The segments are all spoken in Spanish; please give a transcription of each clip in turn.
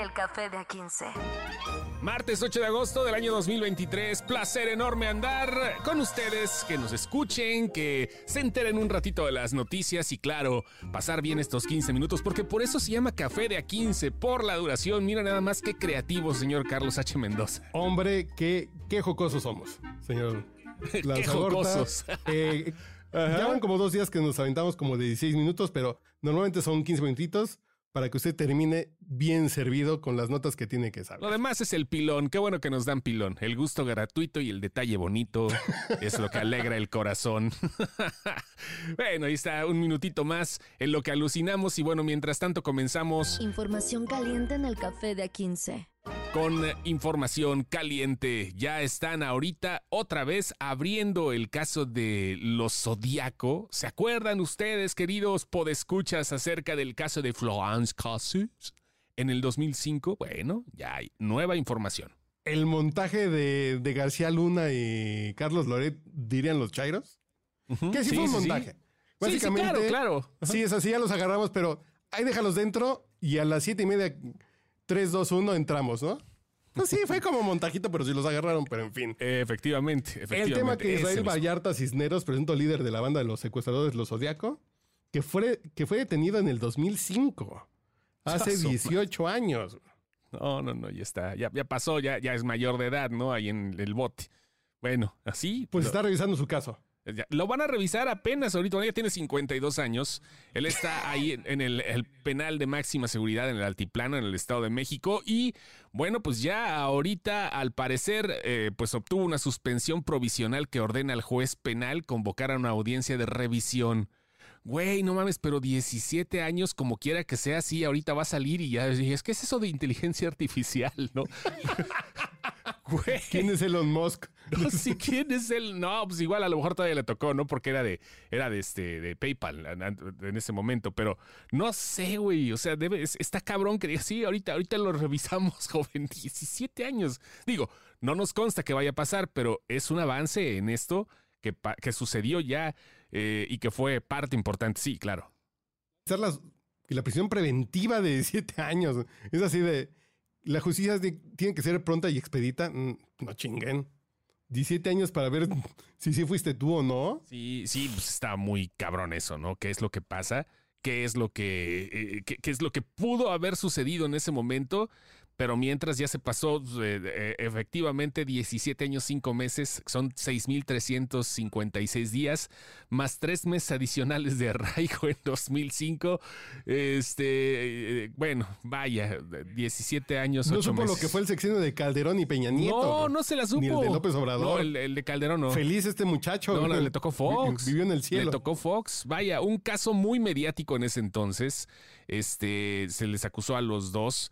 El Café de A15. Martes 8 de agosto del año 2023. Placer enorme andar con ustedes, que nos escuchen, que se enteren un ratito de las noticias y claro, pasar bien estos 15 minutos, porque por eso se llama Café de A15, por la duración. Mira nada más qué creativo, señor Carlos H. Mendoza. Hombre, qué, qué jocosos somos, señor. Qué jocosos. Eh, ya van como dos días que nos aventamos como de 16 minutos, pero normalmente son 15 minutitos para que usted termine bien servido con las notas que tiene que Lo saber. demás es el pilón. Qué bueno que nos dan pilón. El gusto gratuito y el detalle bonito es lo que alegra el corazón. bueno, ahí está un minutito más en lo que alucinamos y bueno, mientras tanto comenzamos Información caliente en el Café de A15. Con información caliente. Ya están ahorita otra vez abriendo el caso de los Zodíaco. ¿Se acuerdan ustedes, queridos podescuchas, acerca del caso de Florence Cassés en el 2005? Bueno, ya hay nueva información. El montaje de, de García Luna y Carlos Loret, dirían los chairos, que sí, Sí, fue un sí. montaje. Sí, claro, claro. Sí, es así, ya los agarramos, pero ahí déjalos dentro y a las siete y media, 3, 2, 1 entramos, ¿no? Pues sí, fue como montajito, pero sí los agarraron, pero en fin. Efectivamente, efectivamente. El tema que Israel. Vallarta Cisneros, presunto líder de la banda de los secuestradores Los Zodiaco, que fue, que fue detenido en el 2005, hace Chazo, 18 años. No, no, no, ya está. Ya, ya pasó, ya, ya es mayor de edad, ¿no? Ahí en el bote. Bueno, así. Pues está revisando su caso. Ya, Lo van a revisar apenas ahorita, ya tiene 52 años. Él está ahí en, en el, el penal de máxima seguridad en el Altiplano, en el Estado de México. Y bueno, pues ya ahorita, al parecer, eh, pues obtuvo una suspensión provisional que ordena al juez penal convocar a una audiencia de revisión. Güey, no mames, pero 17 años, como quiera que sea así, ahorita va a salir y ya. y es que es eso de inteligencia artificial, ¿no? Güey. ¿Quién es Elon Musk? No sé quién es él. No, pues igual a lo mejor todavía le tocó, ¿no? Porque era de, era de este, de PayPal en- ese momento. Pero no sé, güey. O sea, debe, está cabrón que diga, sí, ahorita, ahorita lo revisamos, joven. 17 años. Digo, no nos consta que vaya a pasar, pero es un avance en esto que, que sucedió ya eh, y que fue parte importante. Sí, claro. Y la prisión preventiva de 17 años. Es así de. La justicia tiene que ser pronta y expedita. Mm, No chinguen. 17 años para ver si sí fuiste tú o no. Sí, sí, pues está muy cabrón eso, ¿no? ¿Qué es lo que pasa? ¿Qué es lo que, eh, qué es lo que pudo haber sucedido en ese momento? Pero mientras ya se pasó eh, eh, efectivamente 17 años, 5 meses, son 6.356 días, más 3 meses adicionales de arraigo en 2005. Este, eh, bueno, vaya, 17 años, No 8 supo meses. lo que fue el sexenio de Calderón y Peña Nieto. No, no se la supo. Ni el de López Obrador. No, el, el de Calderón no. Feliz este muchacho. No, no, le tocó Fox. Vi- Vivió en el cielo. Le tocó Fox. Vaya, un caso muy mediático en ese entonces. Este, se les acusó a los dos,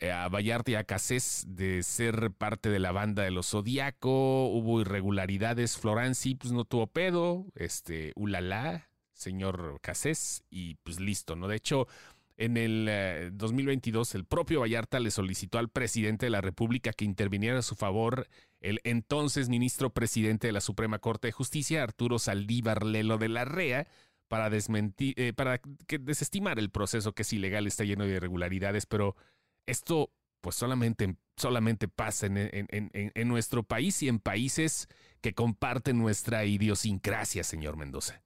a Vallarta y a Cassés, de ser parte de la banda de los Zodíaco. Hubo irregularidades. Floranzi, pues no tuvo pedo. Este, ulala, señor Cassés, y pues listo, ¿no? De hecho, en el eh, 2022, el propio Vallarta le solicitó al presidente de la República que interviniera a su favor el entonces ministro presidente de la Suprema Corte de Justicia, Arturo Saldívar Lelo de la Rea, para desmentir, eh, para que desestimar el proceso que es ilegal, está lleno de irregularidades, pero esto pues solamente, solamente pasa en, en- en- en- nuestro país y en países que comparten nuestra idiosincrasia, señor Mendoza.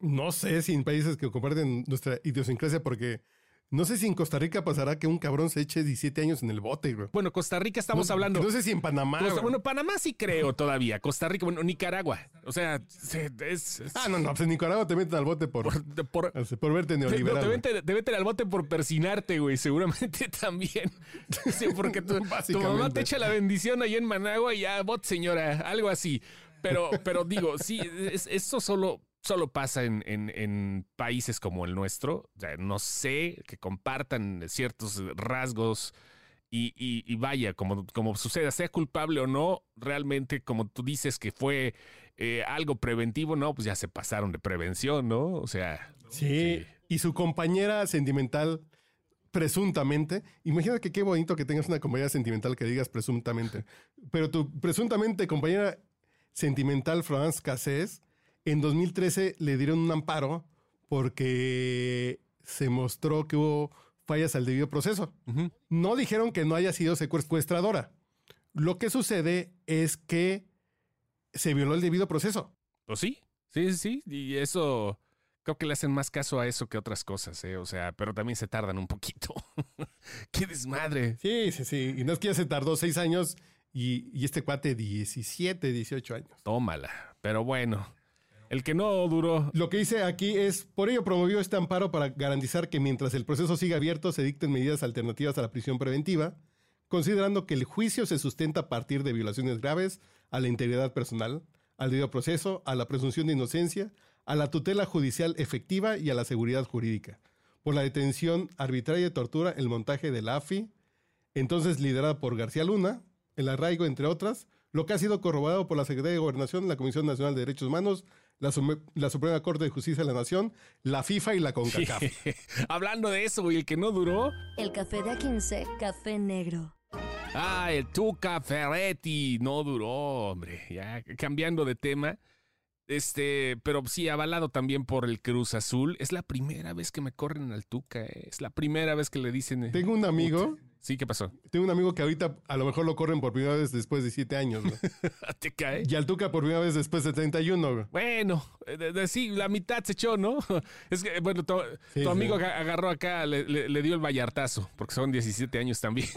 No sé si en países que comparten nuestra idiosincrasia, porque no sé si en Costa Rica pasará que un cabrón se eche 17 años en el bote, güey. Bueno, Costa Rica estamos No- hablando... No sé si en Panamá. Costa- bueno, Panamá sí creo todavía. Costa Rica, bueno, Nicaragua. O sea, se- es, es- ah, no, no, pues en Nicaragua te meten al bote por, por, por- por verte te, no, neoliberal. te meten, te meten al bote por persinarte, güey. Seguramente también. Sí, porque tu, tu mamá te echa la bendición ahí en Managua y ya, bot, señora, algo así. Pero, pero digo, sí, es- eso solo, solo pasa en, en- en países como el nuestro. O sea, no sé, que compartan ciertos rasgos. Y, y- y vaya, como, como suceda, sea culpable o no, realmente, como tú dices que fue eh, algo preventivo, no, pues ya se pasaron de prevención, ¿no? O sea, Sí, y su compañera sentimental presuntamente, imagina que qué bonito que tengas una compañera sentimental que digas presuntamente, pero tu presuntamente compañera sentimental, Florence Cassés, en 2013 le dieron un amparo porque se mostró que hubo fallas al debido proceso. No dijeron que no haya sido secuestradora. Lo que sucede es que se violó el debido proceso. Pues sí, sí, sí, y eso creo que le hacen más caso a eso que a otras cosas, ¿eh? O sea, pero también se tardan un poquito. ¡Qué desmadre! Sí, sí, sí. Y no es que ya se tardó seis años y, y este cuate 17, 18 años. Tómala. Pero bueno, el que no duró. Lo que dice aquí es, por ello promovió este amparo para garantizar que mientras el proceso siga abierto se dicten medidas alternativas a la prisión preventiva, considerando que el juicio se sustenta a partir de violaciones graves a la integridad personal, al debido proceso, a la presunción de inocencia, a la tutela judicial efectiva y a la seguridad jurídica, por la detención arbitraria de tortura, el montaje de la AFI, entonces liderada por García Luna, el arraigo, entre otras, lo que ha sido corroborado por la Secretaría de Gobernación, la Comisión Nacional de Derechos Humanos, la, la, Suprema Corte de Justicia de la Nación, la FIFA y la CONCACAF. Hablando de eso, y el que no duró. El café de A15, café negro. Ah, el Tuca Ferretti no duró, hombre. Ya cambiando de tema. Este, pero sí, avalado también por el Cruz Azul. Es la primera vez que me corren al Tuca. Eh. Es la primera vez que le dicen. Tengo un amigo. Sí, ¿qué pasó? Tengo un amigo que ahorita a lo mejor lo corren por primera vez después de siete años. ¿no? ¿Te cae? Y al Tuca por primera vez después de 31. Bueno, sí, la mitad se echó, ¿no? Es que, bueno, tu, tu amigo sí. agarró acá, le, le, le, dio el vallartazo, porque son 17 años también.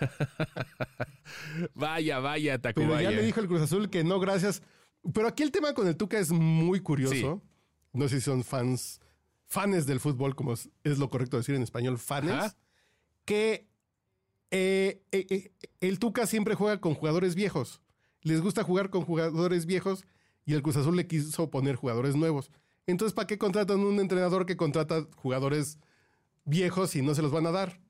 vaya, vaya, Tacubaya. Pero ya le dijo el Cruz Azul que no, gracias. Pero aquí el tema con el Tuca es muy curioso. Sí. No sé si son fans, fans del fútbol, como es, es lo correcto decir en español, fans. Ajá que eh, eh, eh, el Tuca siempre juega con jugadores viejos. Les gusta jugar con jugadores viejos y el Cruz Azul le quiso poner jugadores nuevos. Entonces, ¿para qué contratan un entrenador que contrata jugadores viejos y no se los van a dar?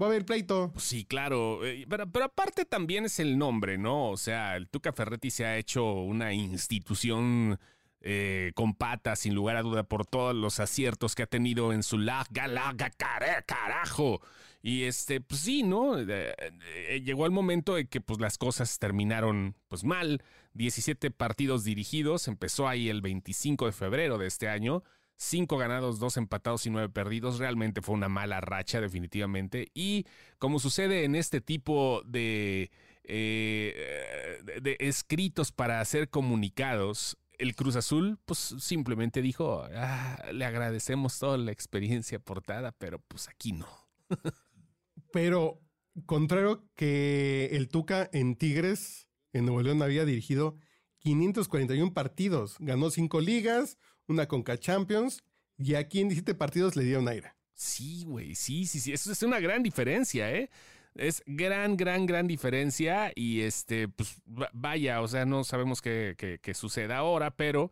Va a haber pleito. Sí, claro. Pero, pero, aparte también es el nombre, ¿no? O sea, el Tuca Ferretti se ha hecho una institución eh, con patas, sin lugar a duda, por todos los aciertos que ha tenido en su larga, larga carajo. Y este, pues sí, ¿no? Eh, eh, llegó el momento de que pues las cosas terminaron pues mal. 17 partidos dirigidos, empezó ahí el 25 de febrero de este año. Cinco ganados, dos empatados y nueve perdidos. Realmente fue una mala racha, definitivamente. Y como sucede en este tipo de, eh, escritos para hacer comunicados, el Cruz Azul, pues simplemente dijo, ah, le agradecemos toda la experiencia aportada, pero pues aquí no. pero, contrario que el Tuca en Tigres, en Nuevo León había dirigido 541 partidos, ganó cinco ligas, una Conca Champions, y aquí en 17 partidos le dieron aire. Sí, güey, sí, sí, sí, eso es una gran diferencia, ¿eh? Es gran, gran, gran diferencia y este, pues vaya, o sea, no sabemos qué, qué, qué suceda ahora, pero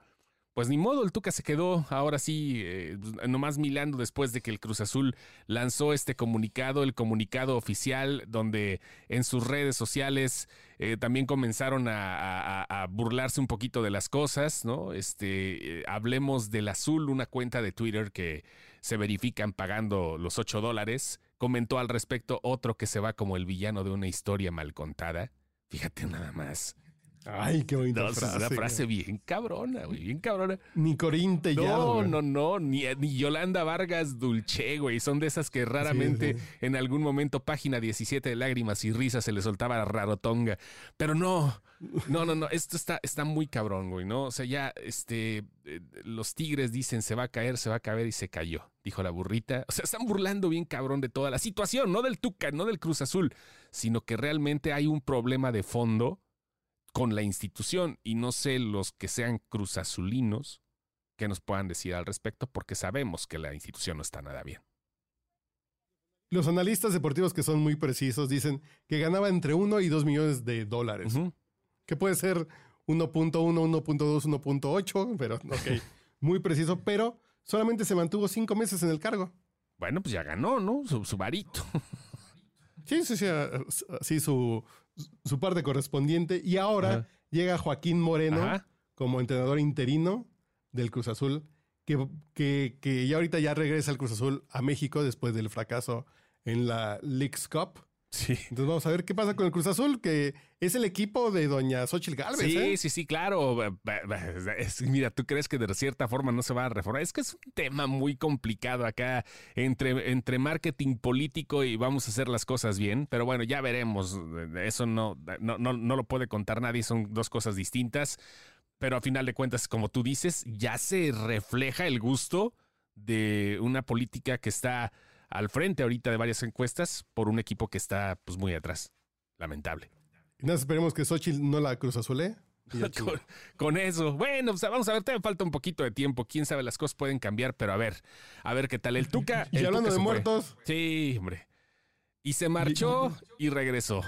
pues ni modo, el Tuca se quedó ahora sí, eh, nomás milando después de que el Cruz Azul lanzó este comunicado, el comunicado oficial, donde en sus redes sociales eh, también comenzaron a, burlarse un poquito de las cosas, ¿no? Este, eh, hablemos del Azul, una cuenta de Twitter que se verifican pagando los 8 dólares. Comentó al respecto otro que se va como el villano de una historia mal contada. Fíjate nada más. Ay, qué bonita no, frase. Es una frase bien cabrona, güey, bien cabrona. Ni Corín No, Tellado. no, no, ni, ni, Yolanda Vargas Dulce, güey. Son de esas que raramente sí, sí. en algún momento, página 17 de lágrimas y risas, se le soltaba la rarotonga. Pero no, no, no, no. Esto está, está muy cabrón, güey, ¿no? O sea, ya, este, eh, los tigres dicen se va a caer, se va a caer y se cayó, dijo la burrita. O sea, están burlando bien cabrón de toda la situación, no del Tuca, no del Cruz Azul, sino que realmente hay un problema de fondo con la institución y no sé los que sean cruzazulinos que nos puedan decir al respecto porque sabemos que la institución no está nada bien. Los analistas deportivos que son muy precisos dicen que ganaba entre 1 y 2 millones de dólares, uh -huh. que puede ser 1.1, 1.2, 1.8, pero ok, muy preciso, pero solamente se mantuvo cinco meses en el cargo. Bueno, pues ya ganó, ¿no? Su, su varito. Sí, sí, sí, sí su, su parte correspondiente. Y ahora Ajá. llega Joaquín Moreno Ajá. como entrenador interino del Cruz Azul, que, que, que ya ahorita ya regresa el Cruz Azul a México después del fracaso en la Leagues Cup. Sí. Entonces vamos a ver qué pasa con el Cruz Azul, que es el equipo de doña Xochitl Galvez. Sí, ¿eh? sí, sí, claro. Mira, tú crees que de cierta forma no se va a reformar. Es que es un tema muy complicado acá entre, entre marketing político y vamos a hacer las cosas bien. Pero bueno, ya veremos. Eso no, no, no, no lo puede contar nadie. Son dos cosas distintas. Pero a final de cuentas, como tú dices, ya se refleja el gusto de una política que está al frente ahorita de varias encuestas por un equipo que está pues muy atrás. Lamentable. Y nada, esperemos que Xochitl no la Cruz Azulé. Y ya con, con eso. Bueno, pues vamos a ver, todavía falta un poquito de tiempo. Quién sabe, las cosas pueden cambiar, pero a ver, a ver qué tal. El Tuca. Y el hablando Tuca de muertos, Sí, hombre. Y se marchó y regresó.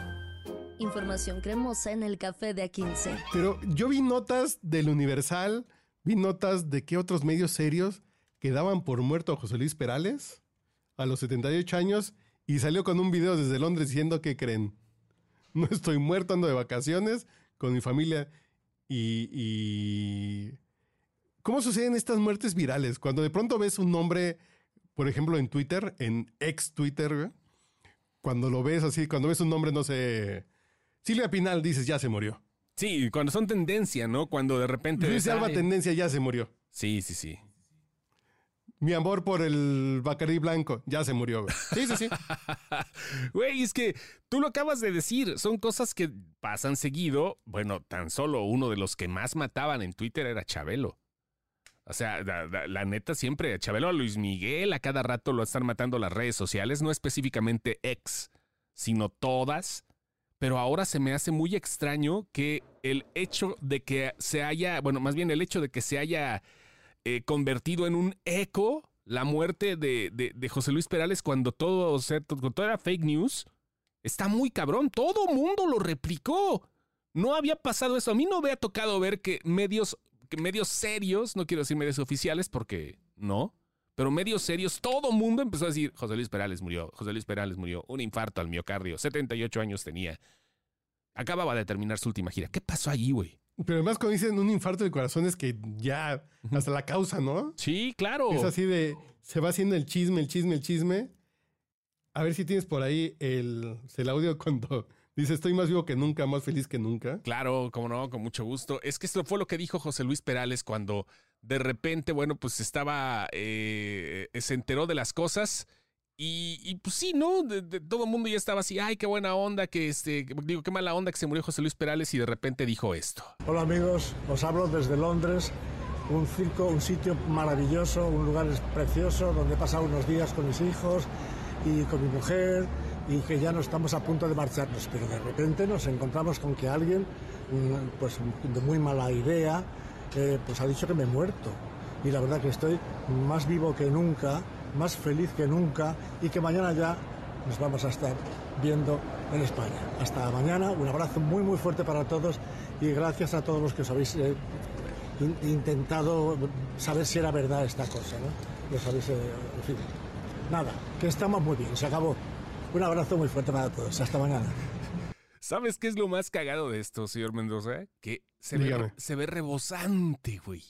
Información cremosa en el café de A15. pero yo vi notas del Universal, vi notas de que otros medios serios que daban por muerto a José Luis Perales a los 78 años y salió con un video desde Londres diciendo que creen. No estoy muerto, ando de vacaciones con mi familia y, y... ¿Cómo suceden estas muertes virales? Cuando de pronto ves un nombre, por ejemplo, en Twitter, en ex Twitter, cuando lo ves así, cuando ves un nombre, no sé, Silvia Pinal, dices, ya se murió. Sí, cuando son tendencia, ¿no? Cuando de repente. Luis Alba ay. Tendencia ya se murió. Sí, sí, sí. Mi amor por el Bacardí Blanco ya se murió. güey. Sí, sí, sí. Güey, es que tú lo acabas de decir, son cosas que pasan seguido. Bueno, tan solo uno de los que más mataban en Twitter era Chabelo. O sea, la, neta siempre, Chabelo, a Luis Miguel, a cada rato lo están matando las redes sociales, no específicamente ex, sino todas. Pero ahora se me hace muy extraño que el hecho de que se haya, bueno, más bien el hecho de que se haya eh, convertido en un eco la muerte de, de- José Luis Perales cuando todo, o sea, to- todo era fake news. Está muy cabrón. Todo mundo lo replicó. No había pasado eso. A mí no me ha tocado ver que medios, que medios serios, no quiero decir medios oficiales porque no, pero medios serios, todo mundo empezó a decir, José Luis Perales murió, José Luis Perales murió, un infarto al miocardio, 78 años tenía. Acababa de terminar su última gira. ¿Qué pasó allí, güey? Pero además cuando dicen un infarto de corazón es que ya hasta la causa, ¿no? Sí, claro. Es así de, se va haciendo el chisme, el chisme, el chisme. A ver si tienes por ahí el, el audio cuando dice estoy más vivo que nunca, más feliz que nunca. Claro, como no, con mucho gusto. Es que esto fue lo que dijo José Luis Perales cuando de repente, bueno, pues estaba, eh, se enteró de las cosas y, y, pues sí, ¿no? De, de- todo el mundo ya estaba así, ay, qué buena onda que, este, digo, qué mala onda que se murió José Luis Perales y de repente dijo esto. Hola amigos, os hablo desde Londres, un circo, un sitio maravilloso, un lugar precioso donde he pasado unos días con mis hijos y con mi mujer y que ya no estamos a punto de marcharnos, pero de repente nos encontramos con que alguien, mm, pues de muy mala idea, eh, pues ha dicho que me he muerto. Y la verdad que estoy más vivo que nunca, más feliz que nunca y que mañana ya nos vamos a estar viendo en España. Hasta mañana, un abrazo muy muy fuerte para todos y gracias a todos los que os habéis eh, in- intentado saber si era verdad esta cosa, ¿no? Los habéis, eh, en fin, nada, que estamos muy bien, se acabó. Un abrazo muy fuerte para todos, hasta mañana. ¿Sabes qué es lo más cagado de esto, señor Mendoza? Que se, ve, se ve rebosante, güey.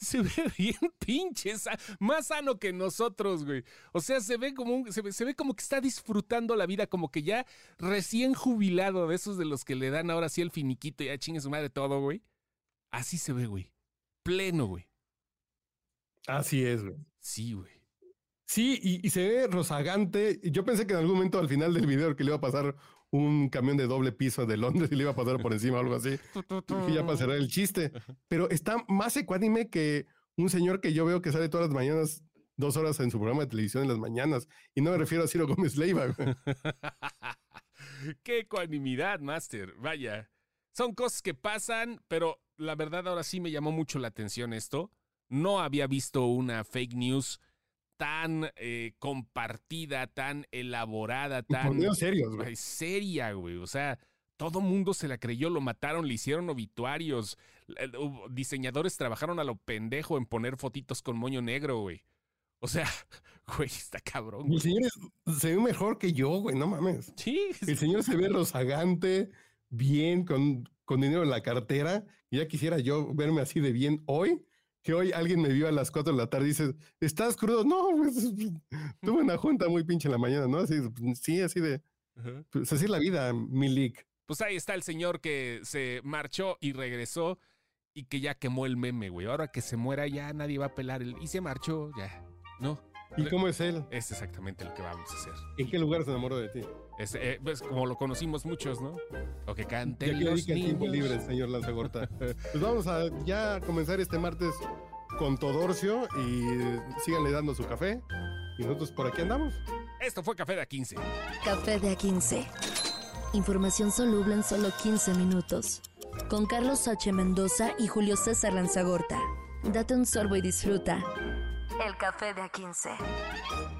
Se ve bien pinche, más sano que nosotros, güey. O sea, se ve como un- se, ve, se ve como que está disfrutando la vida, como que ya recién jubilado de esos de los que le dan ahora sí el finiquito y ya chingue su madre todo, güey. Así se ve, güey. Pleno, güey. Así es, güey. Sí, güey. Sí, y, y se ve rozagante. Yo pensé que en algún momento al final del video que le iba a pasar un camión de doble piso de Londres y le iba a pasar por encima o algo así. Y ya pasará el chiste. Pero está más ecuánime que un señor que yo veo que sale todas las mañanas, dos horas en su programa de televisión en las mañanas. Y no me refiero a Ciro Gómez Leiva. Qué ecuanimidad, Master. Vaya. Son cosas que pasan, pero la verdad ahora sí me llamó mucho la atención esto. No había visto una fake news tan eh, compartida, tan elaborada, tan serios, güey. seria, güey. O sea, todo mundo se la creyó, lo mataron, le hicieron obituarios. Diseñadores trabajaron a lo pendejo en poner fotitos con moño negro, güey. O sea, güey, está cabrón. El señor es- se ve mejor que yo, güey, no mames. Sí, El señor se ve rozagante, bien, con, con dinero en la cartera. Ya quisiera yo verme así de bien hoy que hoy alguien me vio a las 4 de la tarde y dice, ¿estás crudo? No, pues tuve una junta muy pinche en la mañana, ¿no? Así, sí, así de, pues así es la vida, Milik. Pues ahí está el señor que se marchó y regresó y que ya quemó el meme, güey. Ahora que se muera ya nadie va a pelar el... Y se marchó, ya, ¿no? ¿Y cómo es él? Es exactamente lo que vamos a hacer. ¿En qué lugar se enamoró de ti? Es, eh, pues como lo conocimos muchos, ¿no? O que canten Ya que los el tiempo niños. libre, señor Lanzagorta. pues vamos a ya comenzar este martes con Todorcio y síganle dando su café. Y nosotros por aquí andamos. Esto fue Café de A15. Café de A15. Información soluble en solo 15 minutos. Con Carlos H. Mendoza y Julio César Lanzagorta. Date un sorbo y disfruta. El café de A15.